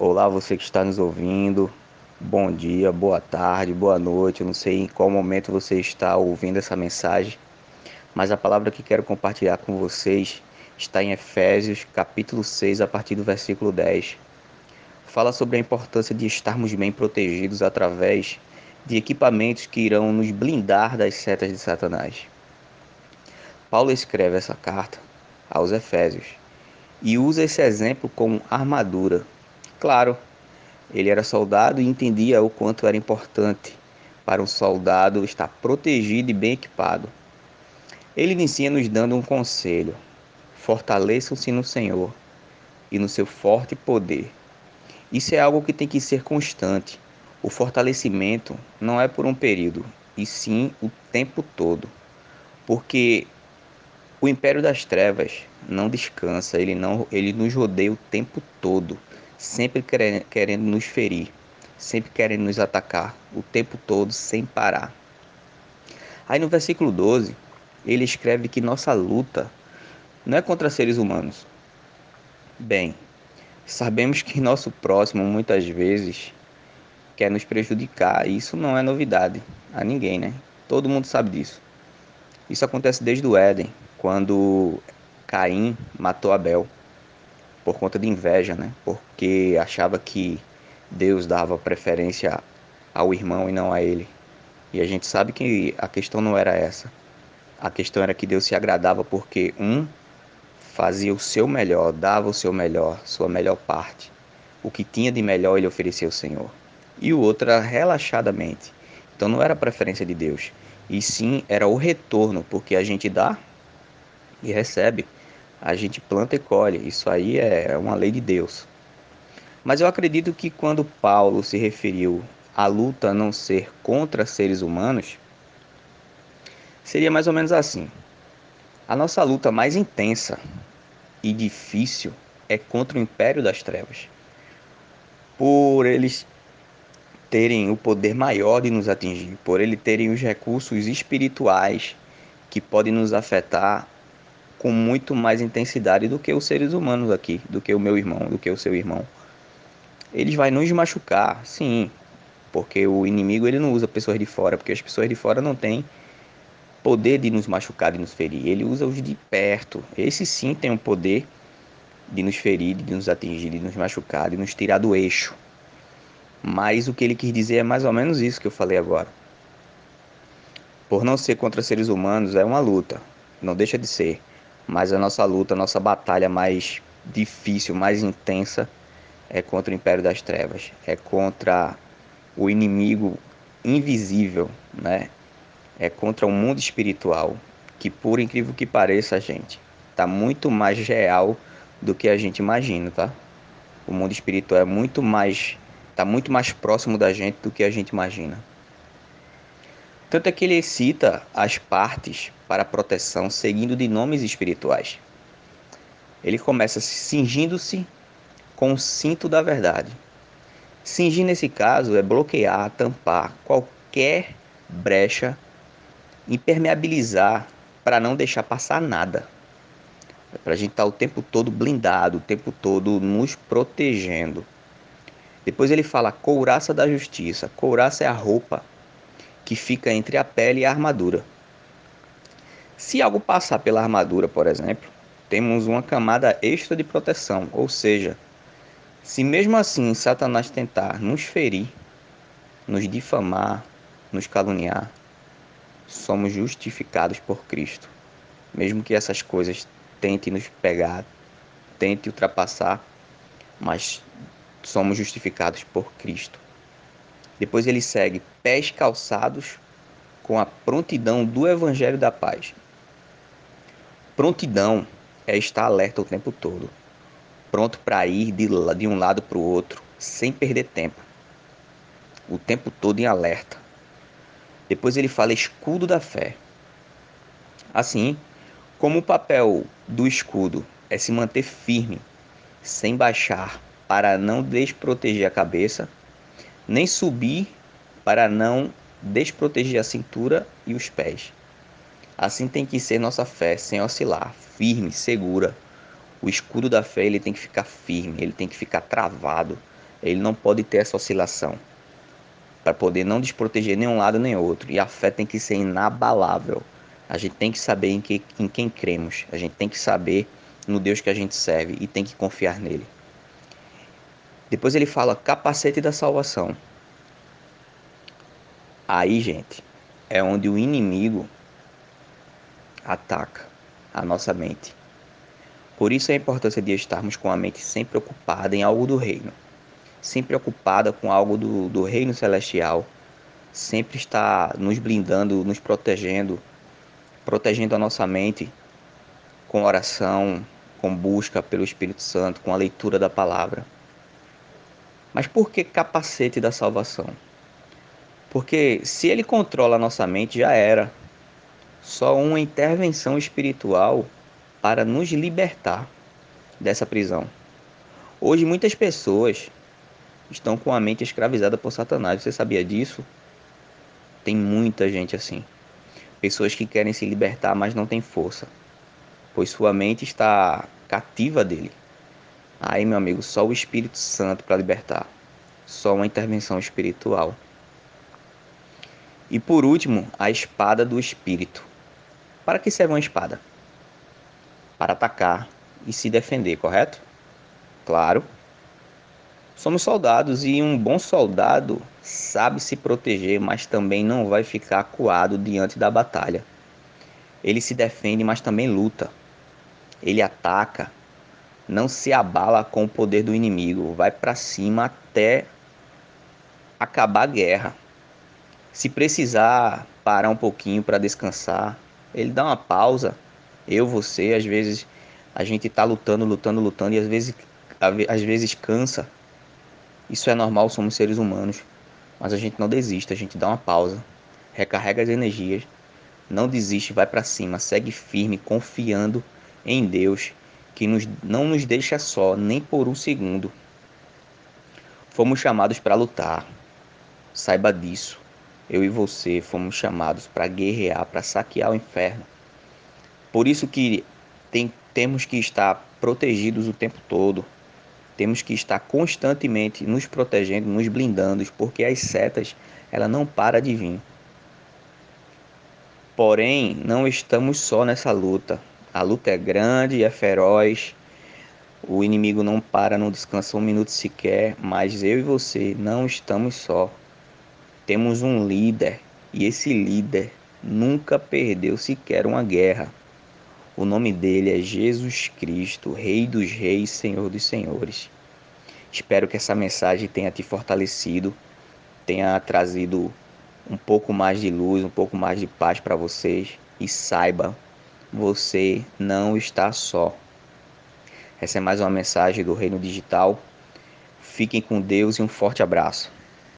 Olá, você que está nos ouvindo. Bom dia, boa tarde, boa noite. Eu não sei em qual momento você está ouvindo essa mensagem, mas a palavra que quero compartilhar com vocês está em Efésios, capítulo 6, a partir do versículo 10. Fala sobre a importância de estarmos bem protegidos através de equipamentos que irão nos blindar das setas de Satanás. Paulo escreve essa carta aos Efésios e usa esse exemplo como armadura Claro, ele era soldado e entendia o quanto era importante para um soldado estar protegido e bem equipado. Ele inicia nos dando um conselho: fortaleçam-se no Senhor e no seu forte poder. Isso é algo que tem que ser constante. O fortalecimento não é por um período, e sim o tempo todo. Porque o império das trevas não descansa, ele não ele nos rodeia o tempo todo sempre querendo nos ferir, sempre querendo nos atacar o tempo todo sem parar. Aí no versículo 12, ele escreve que nossa luta não é contra seres humanos. Bem, sabemos que nosso próximo muitas vezes quer nos prejudicar, e isso não é novidade a ninguém, né? Todo mundo sabe disso. Isso acontece desde o Éden, quando Caim matou Abel por conta de inveja, né? Porque achava que Deus dava preferência ao irmão e não a ele. E a gente sabe que a questão não era essa. A questão era que Deus se agradava porque um fazia o seu melhor, dava o seu melhor, sua melhor parte. O que tinha de melhor ele oferecia ao Senhor. E o outro relaxadamente. Então não era preferência de Deus, e sim era o retorno, porque a gente dá e recebe a gente planta e colhe. Isso aí é uma lei de Deus. Mas eu acredito que quando Paulo se referiu à luta não ser contra seres humanos, seria mais ou menos assim. A nossa luta mais intensa e difícil é contra o império das trevas. Por eles terem o poder maior de nos atingir, por eles terem os recursos espirituais que podem nos afetar com muito mais intensidade do que os seres humanos aqui, do que o meu irmão, do que o seu irmão. Eles vai nos machucar, sim, porque o inimigo ele não usa pessoas de fora, porque as pessoas de fora não têm poder de nos machucar, de nos ferir. Ele usa os de perto. Esse sim tem o poder de nos ferir, de nos atingir, de nos machucar, de nos tirar do eixo. Mas o que ele quis dizer é mais ou menos isso que eu falei agora. Por não ser contra seres humanos é uma luta, não deixa de ser. Mas a nossa luta, a nossa batalha mais difícil, mais intensa é contra o império das trevas, é contra o inimigo invisível, né? É contra o mundo espiritual, que por incrível que pareça, gente, tá muito mais real do que a gente imagina, tá? O mundo espiritual é muito mais tá muito mais próximo da gente do que a gente imagina. Tanto é que ele cita as partes para proteção seguindo de nomes espirituais. Ele começa cingindo-se com o cinto da verdade. Cingir nesse caso é bloquear, tampar qualquer brecha, impermeabilizar para não deixar passar nada. É para a gente estar tá o tempo todo blindado, o tempo todo nos protegendo. Depois ele fala couraça da justiça. Couraça é a roupa que fica entre a pele e a armadura. Se algo passar pela armadura, por exemplo, temos uma camada extra de proteção, ou seja, se mesmo assim Satanás tentar nos ferir, nos difamar, nos caluniar, somos justificados por Cristo. Mesmo que essas coisas tentem nos pegar, tentem ultrapassar, mas somos justificados por Cristo. Depois ele segue pés calçados com a prontidão do evangelho da paz. Prontidão é estar alerta o tempo todo, pronto para ir de, de um lado para o outro, sem perder tempo. O tempo todo em alerta. Depois ele fala escudo da fé. Assim, como o papel do escudo é se manter firme, sem baixar, para não desproteger a cabeça, nem subir para não desproteger a cintura e os pés. Assim tem que ser nossa fé, sem oscilar, firme, segura. O escudo da fé ele tem que ficar firme, ele tem que ficar travado, Ele não pode ter essa oscilação para poder não desproteger nenhum lado nem outro. E a fé tem que ser inabalável. A gente tem que saber em, que, em quem cremos. A gente tem que saber no Deus que a gente serve e tem que confiar nele. Depois ele fala capacete da salvação. Aí, gente, é onde o inimigo ataca a nossa mente. Por isso a importância de estarmos com a mente sempre ocupada em algo do reino sempre ocupada com algo do, do reino celestial, sempre está nos blindando, nos protegendo, protegendo a nossa mente com oração, com busca pelo Espírito Santo, com a leitura da palavra. Mas por que capacete da salvação? Porque se ele controla a nossa mente, já era. Só uma intervenção espiritual para nos libertar dessa prisão. Hoje muitas pessoas estão com a mente escravizada por Satanás. Você sabia disso? Tem muita gente assim. Pessoas que querem se libertar, mas não têm força, pois sua mente está cativa dele. Aí, meu amigo, só o Espírito Santo para libertar. Só uma intervenção espiritual. E por último, a espada do Espírito. Para que serve uma espada? Para atacar e se defender, correto? Claro, Somos soldados e um bom soldado sabe se proteger, mas também não vai ficar acuado diante da batalha. Ele se defende, mas também luta. Ele ataca, não se abala com o poder do inimigo, vai para cima até acabar a guerra. Se precisar parar um pouquinho para descansar, ele dá uma pausa. Eu, você, às vezes a gente está lutando, lutando, lutando e às vezes às vezes cansa isso é normal, somos seres humanos. Mas a gente não desiste, a gente dá uma pausa, recarrega as energias, não desiste, vai para cima, segue firme, confiando em Deus, que nos, não nos deixa só, nem por um segundo. Fomos chamados para lutar, saiba disso. Eu e você fomos chamados para guerrear, para saquear o inferno. Por isso que tem, temos que estar protegidos o tempo todo temos que estar constantemente nos protegendo, nos blindando, porque as setas, ela não para de vir. Porém, não estamos só nessa luta. A luta é grande, é feroz. O inimigo não para, não descansa um minuto sequer, mas eu e você não estamos só. Temos um líder e esse líder nunca perdeu sequer uma guerra. O nome dele é Jesus Cristo, Rei dos Reis, Senhor dos Senhores. Espero que essa mensagem tenha te fortalecido, tenha trazido um pouco mais de luz, um pouco mais de paz para vocês e saiba, você não está só. Essa é mais uma mensagem do Reino Digital. Fiquem com Deus e um forte abraço.